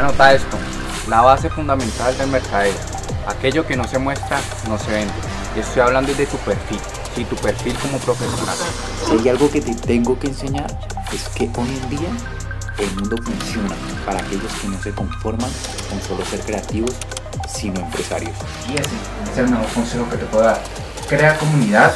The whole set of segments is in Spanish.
Anota esto, la base fundamental del mercadeo. Aquello que no se muestra, no se vende. Estoy hablando de tu perfil, y tu perfil como profesional. Si hay algo que te tengo que enseñar, es que hoy en día el mundo funciona para aquellos que no se conforman con solo ser creativos, sino empresarios. Y ese es el mejor consejo que te puedo dar. Crea comunidad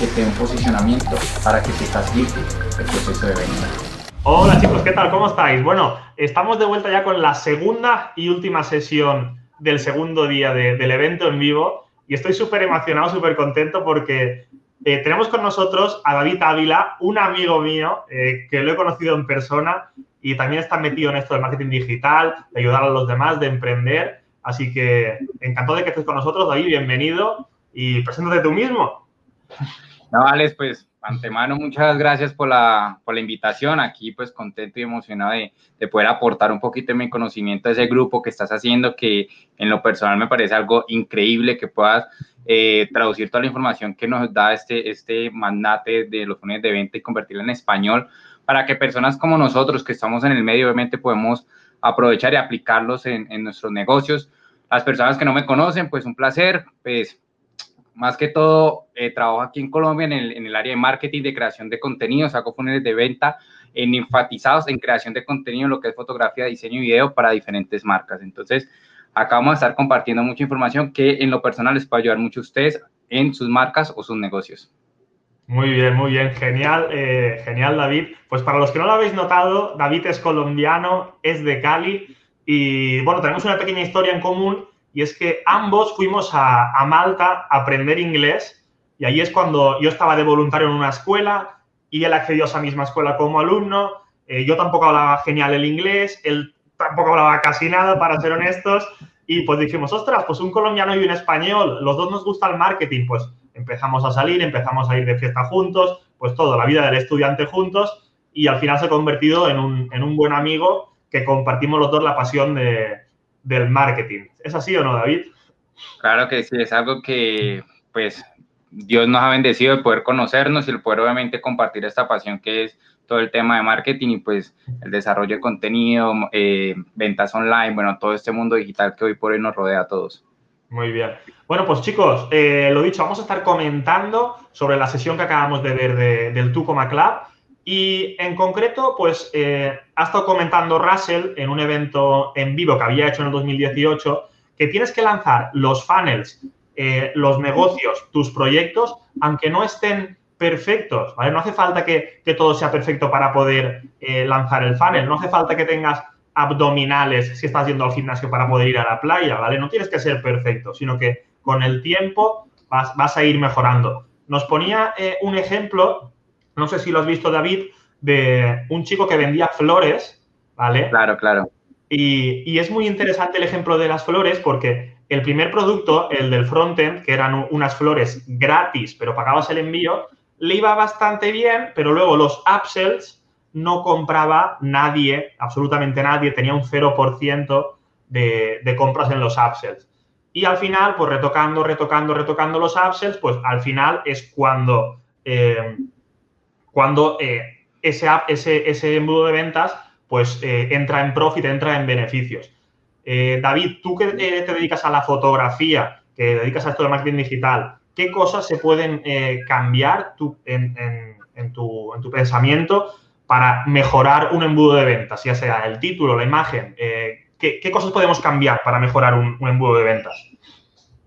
que te dé un posicionamiento para que te facilite el proceso de venta. Hola chicos, ¿qué tal? ¿Cómo estáis? Bueno, estamos de vuelta ya con la segunda y última sesión del segundo día del evento en vivo y estoy súper emocionado, súper contento porque eh, tenemos con nosotros a David Ávila, un amigo mío eh, que lo he conocido en persona y también está metido en esto del marketing digital, de ayudar a los demás, de emprender. Así que encantado de que estés con nosotros, David, bienvenido y preséntate tú mismo. No, Alex, pues antemano muchas gracias por la, por la invitación. Aquí pues contento y emocionado de, de, poder aportar un poquito de mi conocimiento a ese grupo que estás haciendo, que en lo personal me parece algo increíble que puedas eh, traducir toda la información que nos da este, este magnate de los fondos de venta y convertirla en español para que personas como nosotros que estamos en el medio, obviamente podemos aprovechar y aplicarlos en, nuestros negocios. Las personas que no me conocen, pues un placer, pues más que todo eh, trabajo aquí en Colombia en el, en el, área de marketing, de creación de contenidos, hago funnels de venta en enfatizados en creación de contenido, lo que es fotografía, diseño y video para diferentes marcas. Entonces, acá vamos a estar compartiendo mucha información que en lo personal les puede ayudar mucho a ustedes en sus marcas o sus negocios. Muy bien, muy bien, genial, eh, genial David. Pues para los que no lo habéis notado, David es colombiano, es de Cali y bueno, tenemos una pequeña historia en común y es que ambos fuimos a, Malta a aprender inglés y ahí es cuando yo estaba de voluntario en una escuela y él accedió a esa misma escuela como alumno. Eh, yo tampoco hablaba genial el inglés, él tampoco hablaba casi nada, para ser honestos. Y pues dijimos, ostras, pues un colombiano y un español, los dos nos gusta el marketing, pues empezamos a salir, empezamos a ir de fiesta juntos, pues todo, la vida del estudiante juntos y al final se ha convertido en un, en un buen amigo que compartimos los dos la pasión de, del marketing. ¿Es así o no, David? Claro que sí, es algo que pues Dios nos ha bendecido de poder conocernos y el poder obviamente compartir esta pasión que es todo el tema de marketing y pues el desarrollo de contenido, eh, ventas online, bueno, todo este mundo digital que hoy por hoy nos rodea a todos. Muy bien. Bueno, pues chicos, eh, lo dicho, vamos a estar comentando sobre la sesión que acabamos de ver del Tucoma Club. Y en concreto, pues eh, ha estado comentando Russell en un evento en vivo que había hecho en el 2018 que tienes que lanzar los funnels, eh, los negocios, tus proyectos, aunque no estén perfectos, ¿vale? No hace falta que, todo sea perfecto para poder lanzar el funnel, no hace falta que tengas abdominales si estás yendo al gimnasio para poder ir a la playa, ¿vale? No tienes que ser perfecto, sino que con el tiempo vas, a ir mejorando. Nos ponía eh, un ejemplo, no sé si lo has visto, David, de un chico que vendía flores, ¿vale? Claro, claro. Y, y es muy interesante el ejemplo de las flores porque el primer producto, el del frontend, que eran unas flores gratis, pero pagabas el envío, le iba bastante bien, pero luego los upsells no compraba nadie, absolutamente nadie, tenía un 0% de, de compras en los upsells. Y al final, pues retocando, retocando, retocando los upsells, pues al final es cuando, eh, cuando eh, ese, ese, embudo de ventas pues eh, entra en profit, entra en beneficios. David, tú que te dedicas a la fotografía, que dedicas a esto de marketing digital, ¿qué cosas se pueden cambiar en, tu, en tu pensamiento para mejorar un embudo de ventas, ya sea el título, la imagen? Eh, ¿qué, cosas podemos cambiar para mejorar un, embudo de ventas?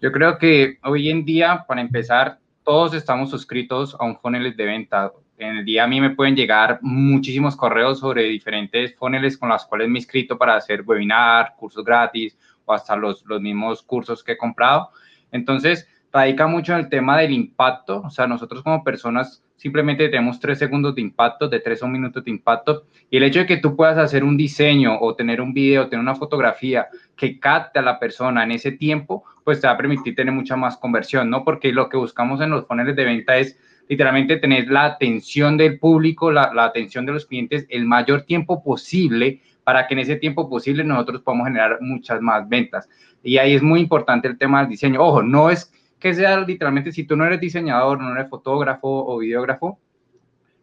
Yo creo que hoy en día, para empezar, todos estamos suscritos a un funnel de venta. En el día a mí me pueden llegar muchísimos correos sobre diferentes funnels con los cuales me he inscrito para hacer webinar, cursos gratis o hasta los, los mismos cursos que he comprado. Entonces, radica mucho en el tema del impacto. O sea, nosotros como personas simplemente tenemos tres segundos de impacto, de tres a un minuto de impacto. Y el hecho de que tú puedas hacer un diseño o tener un video, tener una fotografía que capte a la persona en ese tiempo, pues te va a permitir tener mucha más conversión, ¿no? Porque lo que buscamos en los funnels de venta es literalmente tener la atención del público, la, la atención de los clientes el mayor tiempo posible para que en ese tiempo posible nosotros podamos generar muchas más ventas. Y ahí es muy importante el tema del diseño. Ojo, no es que sea literalmente, si tú no eres diseñador, no eres fotógrafo o videógrafo,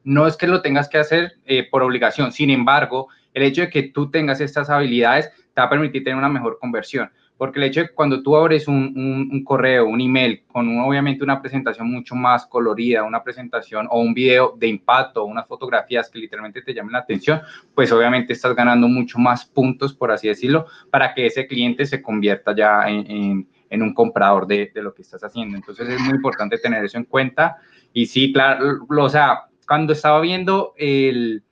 no es que lo tengas que hacer eh, por obligación. Sin embargo, el hecho de que tú tengas estas habilidades te va a permitir tener una mejor conversión. Porque el hecho de que cuando tú abres un, un, correo, un email, con obviamente una presentación mucho más colorida, una presentación o un video de impacto, unas fotografías que literalmente te llamen la atención, pues obviamente estás ganando mucho más puntos, por así decirlo, para que ese cliente se convierta ya en, en, un comprador de, de, lo que estás haciendo. Entonces es muy importante tener eso en cuenta. Y sí, claro, o sea, cuando estaba viendo el,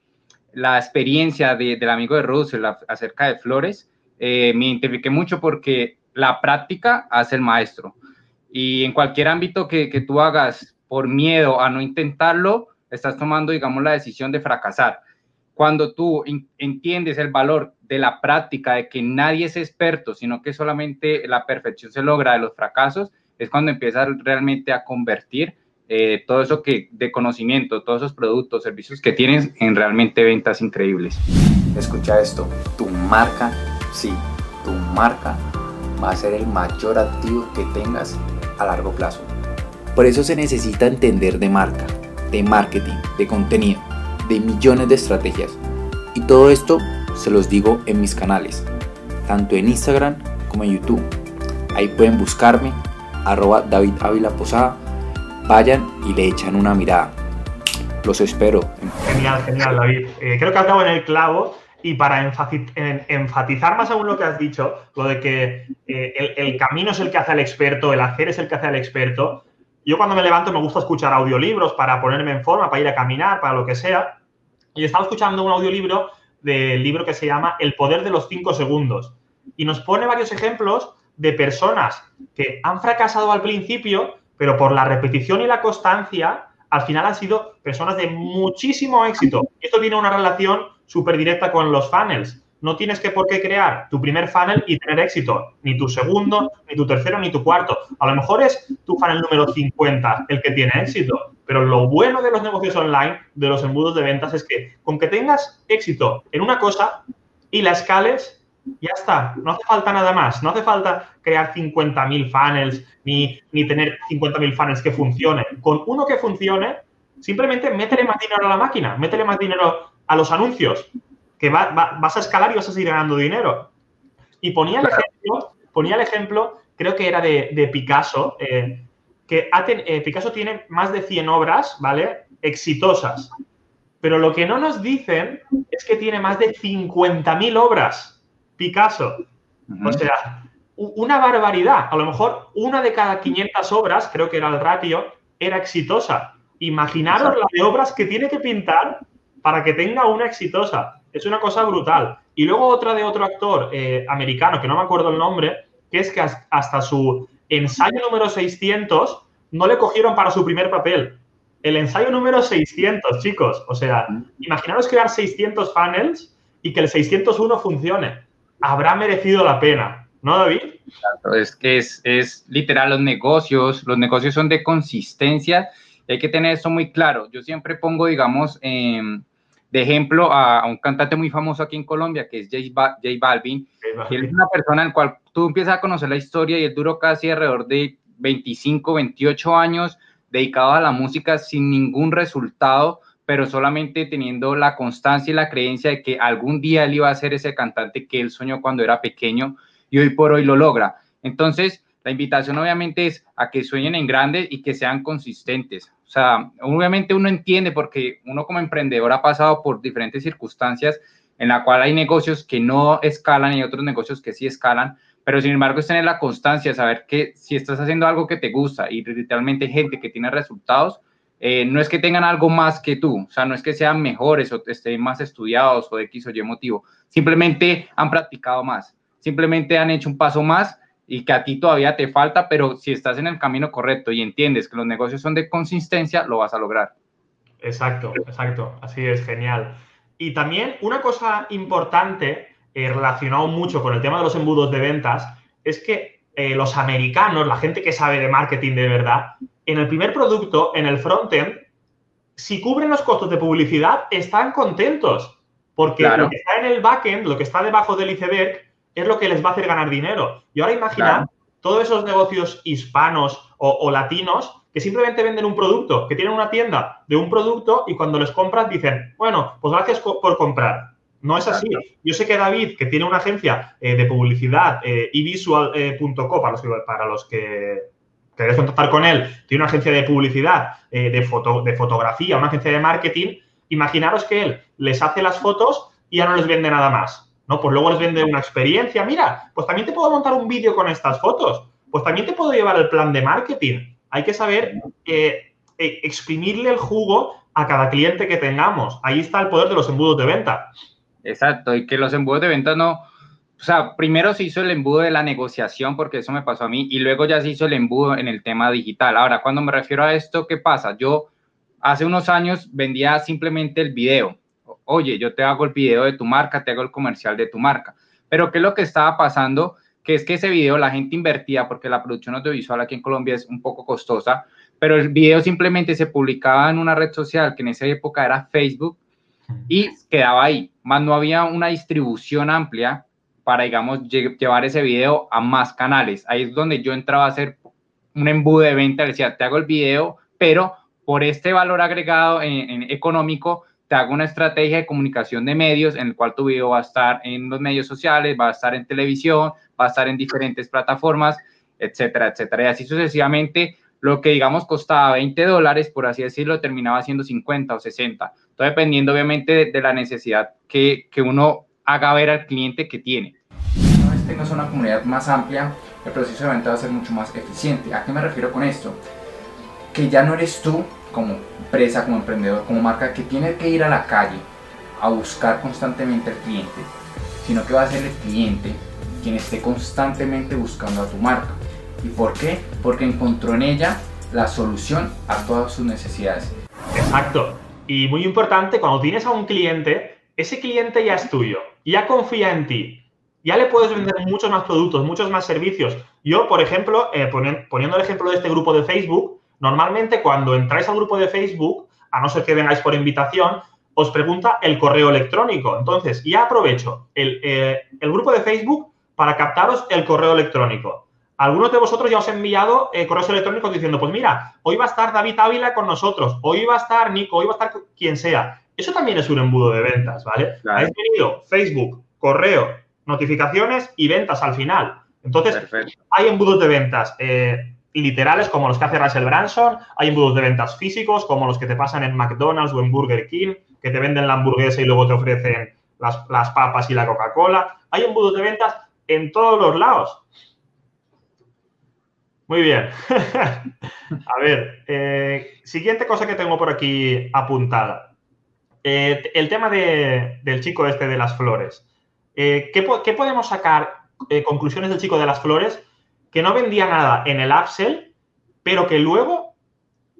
la experiencia de, del amigo de Russell acerca de flores, eh, me identifiqué mucho porque la práctica hace el maestro. Y en cualquier ámbito que, que tú hagas por miedo a no intentarlo, estás tomando, digamos, la decisión de fracasar. Cuando tú entiendes el valor de la práctica, de que nadie es experto, sino que solamente la perfección se logra de los fracasos, es cuando empiezas realmente a convertir eh, todo eso que de conocimiento, todos esos productos, servicios que tienes en realmente ventas increíbles. Escucha esto, tu marca Sí, tu marca va a ser el mayor activo que tengas a largo plazo. Por eso se necesita entender de marca, de marketing, de contenido, de millones de estrategias. Y todo esto se los digo en mis canales, tanto en Instagram como en YouTube. Ahí pueden buscarme, arroba David Ávila Posada. Vayan y le echan una mirada. Los espero. Genial, genial, David. Eh, creo que acabo en el clavo y para enfatizar más aún lo que has dicho, lo de que eh, el, camino es el que hace al experto, el hacer es el que hace al experto. Yo cuando me levanto me gusta escuchar audiolibros para ponerme en forma, para ir a caminar, para lo que sea. Y estaba escuchando un audiolibro del libro que se llama El poder de los cinco segundos. Y nos pone varios ejemplos de personas que han fracasado al principio, pero por la repetición y la constancia, al final han sido personas de muchísimo éxito. Esto tiene una relación súper directa con los funnels. No tienes que por qué crear tu primer funnel y tener éxito, ni tu segundo, ni tu tercero, ni tu cuarto. A lo mejor es tu funnel número 50 el que tiene éxito, pero lo bueno de los negocios online, de los embudos de ventas, es que con que tengas éxito en una cosa y la escales, ya está, no hace falta nada más, no hace falta crear 50.000 funnels ni, ni tener 50.000 funnels que funcionen. Con uno que funcione, simplemente métele más dinero a la máquina, métele más dinero a los anuncios, que vas a escalar y vas a seguir ganando dinero. Y ponía el ejemplo, ponía el ejemplo creo que era de, Picasso, eh, que eh, Picasso tiene más de 100 obras, ¿vale? Exitosas. Pero lo que no nos dicen es que tiene más de 50.000 obras, Picasso. O sea, una barbaridad. A lo mejor una de cada 500 obras, creo que era el ratio, era exitosa. Imaginaros la de obras que tiene que pintar para que tenga una exitosa. Es una cosa brutal. Y luego otra de otro actor eh, americano, que no me acuerdo el nombre, que es que hasta su ensayo número 600 no le cogieron para su primer papel. El ensayo número 600, chicos. O sea, imaginaros crear 600 panels y que el 601 funcione. Habrá merecido la pena, ¿no, David? es que es, es literal los negocios, los negocios son de consistencia hay que tener eso muy claro. Yo siempre pongo, digamos, eh, de ejemplo a, un cantante muy famoso aquí en Colombia, que es J, Balvin. Él es una persona en la cual tú empiezas a conocer la historia y él duró casi alrededor de 25, 28 años dedicado a la música sin ningún resultado, pero solamente teniendo la constancia y la creencia de que algún día él iba a ser ese cantante que él soñó cuando era pequeño y hoy por hoy lo logra. Entonces, la invitación obviamente es a que sueñen en grande y que sean consistentes. O sea, obviamente uno entiende porque uno como emprendedor ha pasado por diferentes circunstancias en la cual hay negocios que no escalan y otros negocios que sí escalan, pero sin embargo es tener la constancia, saber que si estás haciendo algo que te gusta y literalmente gente que tiene resultados, eh, no es que tengan algo más que tú, o sea, no es que sean mejores o estén más estudiados o de X o Y motivo, simplemente han practicado más, simplemente han hecho un paso más y que a ti todavía te falta, pero si estás en el camino correcto y entiendes que los negocios son de consistencia, lo vas a lograr. Exacto, exacto, así es, genial. Y también una cosa importante, eh, relacionado mucho con el tema de los embudos de ventas, es que eh, los americanos, la gente que sabe de marketing de verdad, en el primer producto, en el frontend, si cubren los costos de publicidad, están contentos. Porque lo que está en el backend, lo que está debajo del iceberg, es lo que les va a hacer ganar dinero. Y ahora imagina todos esos negocios hispanos o, latinos que simplemente venden un producto, que tienen una tienda de un producto y cuando les compras dicen, bueno, pues gracias por comprar. No es así. Yo sé que David, que tiene una agencia eh, de publicidad, eh, evisual.co, para los que, para los que queréis contactar con él, tiene una agencia de publicidad, eh, de, foto, de fotografía, una agencia de marketing. Imaginaros que él les hace las fotos y ya no les vende nada más. ¿no? Pues luego les vende una experiencia. Mira, pues también te puedo montar un vídeo con estas fotos. Pues también te puedo llevar el plan de marketing. Hay que saber eh, eh, exprimirle el jugo a cada cliente que tengamos. Ahí está el poder de los embudos de venta. Exacto, y que los embudos de venta no, o sea, primero se hizo el embudo de la negociación, porque eso me pasó a mí, y luego ya se hizo el embudo en el tema digital. Ahora, cuando me refiero a esto, ¿qué pasa? Yo hace unos años vendía simplemente el video. Oye, yo te hago el video de tu marca, te hago el comercial de tu marca. Pero ¿qué es lo que estaba pasando? Que es que ese video la gente invertía, porque la producción audiovisual aquí en Colombia es un poco costosa, pero el video simplemente se publicaba en una red social que en esa época era Facebook y quedaba ahí, más no había una distribución amplia para, digamos, llevar ese video a más canales. Ahí es donde yo entraba a hacer un embudo de venta, decía, te hago el video, pero por este valor agregado en, económico, te hago una estrategia de comunicación de medios en el cual tu video va a estar en los medios sociales, va a estar en televisión, va a estar en diferentes plataformas, etcétera, etcétera. Y así sucesivamente, lo que digamos costaba 20 dólares, por así decirlo, terminaba siendo 50 o 60. Todo dependiendo obviamente de, la necesidad que, que uno haga ver al cliente que tiene. Una vez tengas una comunidad más amplia, el proceso de venta va a ser mucho más eficiente. ¿A qué me refiero con esto? Que ya no eres tú como empresa, como emprendedor, como marca, que tiene que ir a la calle a buscar constantemente al cliente, sino que va a ser el cliente quien esté constantemente buscando a tu marca. ¿Y por qué? Porque encontró en ella la solución a todas sus necesidades. Exacto. Y muy importante, cuando tienes a un cliente, ese cliente ya es tuyo, ya confía en ti, ya le puedes vender muchos más productos, muchos más servicios. Yo, por ejemplo, eh, poniendo el ejemplo de este grupo de Facebook, normalmente cuando entráis al grupo de Facebook, a no ser que vengáis por invitación, os pregunta el correo electrónico. Entonces, ya aprovecho el, eh, grupo de Facebook para captaros el correo electrónico. Algunos de vosotros ya os he enviado eh, correos electrónicos diciendo, pues mira, hoy va a estar David Ávila con nosotros, hoy va a estar Nico, hoy va a estar quien sea. Eso también es un embudo de ventas, ¿vale? Claro. Habéis tenido Facebook, correo, notificaciones y ventas al final. Entonces, hay embudos de ventas eh, literales como los que hace Russell Branson, hay embudos de ventas físicos como los que te pasan en McDonald's o en Burger King, que te venden la hamburguesa y luego te ofrecen las, papas y la Coca-Cola. Hay embudos de ventas en todos los lados. Muy bien. A ver, eh, siguiente cosa que tengo por aquí apuntada. Eh, el tema del chico este de las flores. Eh, ¿qué, podemos sacar? Eh, conclusiones del chico de las flores que no vendía nada en el upsell, pero que luego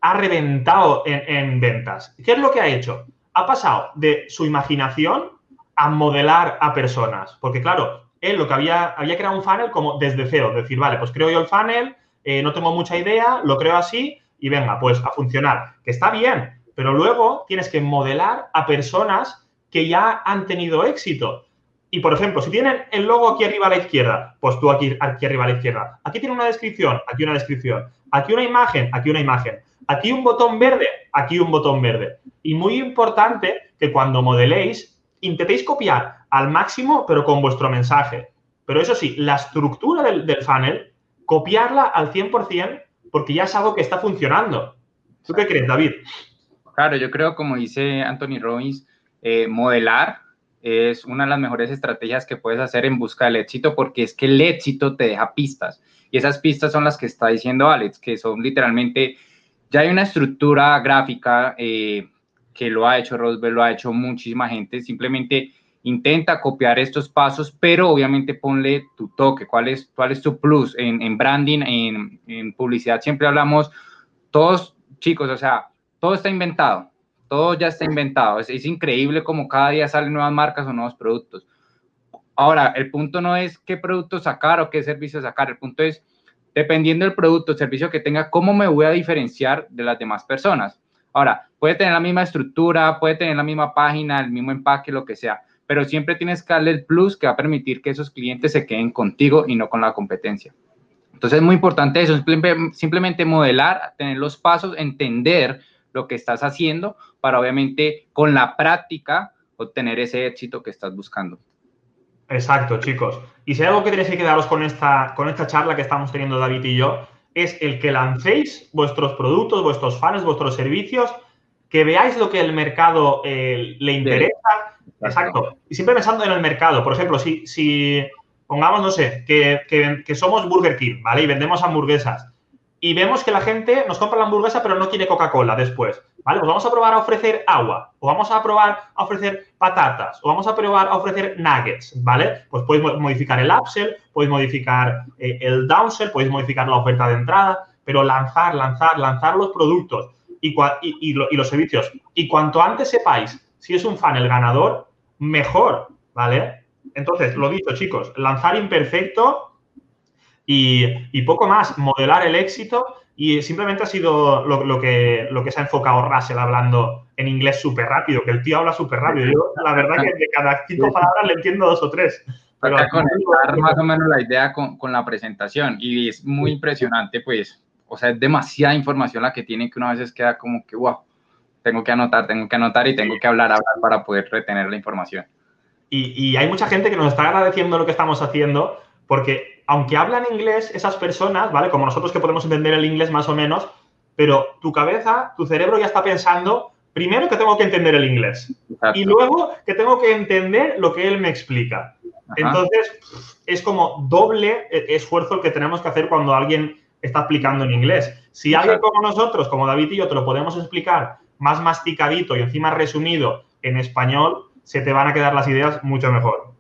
ha reventado en, ventas. ¿Qué es lo que ha hecho? Ha pasado de su imaginación a modelar a personas. Porque, claro, él lo que había, había creado un funnel como desde cero. Decir, vale, pues creo yo el funnel, no tengo mucha idea, lo creo así y venga, pues a funcionar. Que está bien, pero luego tienes que modelar a personas que ya han tenido éxito. Y, por ejemplo, si tienen el logo aquí arriba a la izquierda, pues tú aquí, aquí arriba a la izquierda. Aquí tiene una descripción, aquí una descripción. Aquí una imagen, aquí una imagen. Aquí un botón verde, aquí un botón verde. Y muy importante que cuando modeléis, intentéis copiar al máximo, pero con vuestro mensaje. Pero eso sí, la estructura del, del funnel, copiarla al 100% porque ya es algo que está funcionando. ¿Tú qué crees, David? Claro, yo creo, como dice Anthony Robbins, eh, modelar es una de las mejores estrategias que puedes hacer en busca del éxito porque es que el éxito te deja pistas. Y esas pistas son las que está diciendo Alex, que son literalmente, ya hay una estructura gráfica eh, que lo ha hecho Roswell, lo ha hecho muchísima gente, simplemente intenta copiar estos pasos, pero obviamente ponle tu toque, cuál es, cuál es tu plus en, en branding, en, en publicidad, siempre hablamos, todos chicos, o sea, todo está inventado, todo ya está inventado. Es, increíble como cada día salen nuevas marcas o nuevos productos. Ahora, el punto no es qué producto sacar o qué servicio sacar, el punto es, dependiendo del producto o servicio que tenga, cómo me voy a diferenciar de las demás personas. Ahora, puede tener la misma estructura, puede tener la misma página, el mismo empaque, lo que sea, pero siempre tienes que darle el plus que va a permitir que esos clientes se queden contigo y no con la competencia. Entonces es muy importante eso, simplemente modelar, tener los pasos, entender lo que estás haciendo para obviamente con la práctica obtener ese éxito que estás buscando. Exacto, chicos. Y si hay algo que tenéis que quedaros con esta, con esta charla que estamos teniendo David y yo, es el que lancéis vuestros productos, vuestros fans, vuestros servicios, que veáis lo que el mercado eh, le interesa. Exacto. Y siempre pensando en el mercado. Por ejemplo, si, si pongamos, no sé, que, que somos Burger King, ¿vale? Y vendemos hamburguesas y vemos que la gente nos compra la hamburguesa pero no quiere Coca-Cola después. ¿Vale? Pues vamos a probar a ofrecer agua, o vamos a probar a ofrecer patatas, o vamos a probar a ofrecer nuggets, ¿vale? Pues podéis modificar el upsell, podéis modificar eh, el downsell, podéis modificar la oferta de entrada, pero lanzar, lanzar, lanzar los productos y, y, los servicios. Y cuanto antes sepáis si es un fan el ganador, mejor, ¿vale? Entonces, lo dicho, chicos, lanzar imperfecto y, poco más, modelar el éxito y simplemente ha sido lo, que, lo que se ha enfocado Russell hablando en inglés súper rápido, que el tío habla súper rápido. Yo, la verdad que de cada cinco palabras le entiendo dos o tres. Pero conectar más o menos la idea con, con, la presentación y es muy impresionante, pues, o sea, es demasiada información la que tiene que una vez queda como que, wow, tengo que anotar, tengo que anotar y tengo que hablar, hablar para poder retener la información. Y, y hay mucha gente que nos está agradeciendo lo que estamos haciendo porque aunque hablan inglés, esas personas, ¿vale? Como nosotros que podemos entender el inglés más o menos, pero tu cabeza, tu cerebro ya está pensando, primero que tengo que entender el inglés y luego que tengo que entender lo que él me explica. Entonces, es como doble esfuerzo el que tenemos que hacer cuando alguien está explicando en inglés. Si alguien como nosotros, como David y yo, te lo podemos explicar más masticadito y encima resumido en español, se te van a quedar las ideas mucho mejor.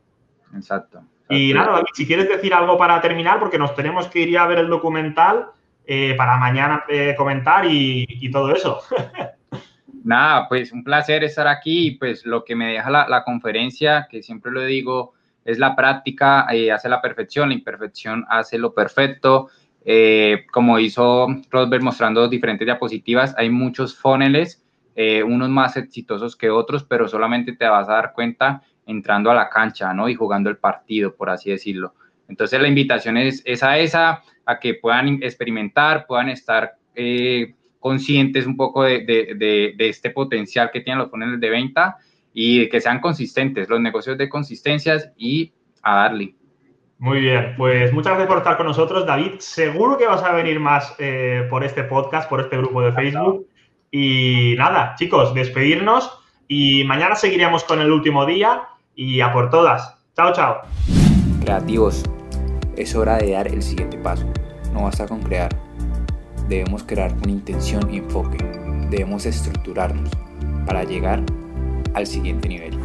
Exacto. Y nada, David, si quieres decir algo para terminar, porque nos tenemos que ir a ver el documental eh, para mañana eh, comentar y, todo eso. nada, pues un placer estar aquí y pues lo que me deja la, conferencia, que siempre lo digo, es la práctica, eh, hace la perfección, la imperfección hace lo perfecto. como hizo Rosberg mostrando diferentes diapositivas, hay muchos funnels, unos más exitosos que otros, pero solamente te vas a dar cuenta entrando a la cancha, ¿no? Y jugando el partido, por así decirlo. Entonces la invitación es, a esa, a que puedan experimentar, puedan estar eh, conscientes un poco de, este potencial que tienen los funnels de venta y que sean consistentes, los negocios de consistencias y a darle. Muy bien, pues muchas gracias por estar con nosotros, David. Seguro que vas a venir más eh, por este podcast, por este grupo de Facebook. Y nada, chicos, despedirnos y mañana seguiremos con el último día y a por todas. Chao, chao. Creativos, es hora de dar el siguiente paso. No basta con crear. Debemos crear con intención y enfoque. Debemos estructurarnos para llegar al siguiente nivel.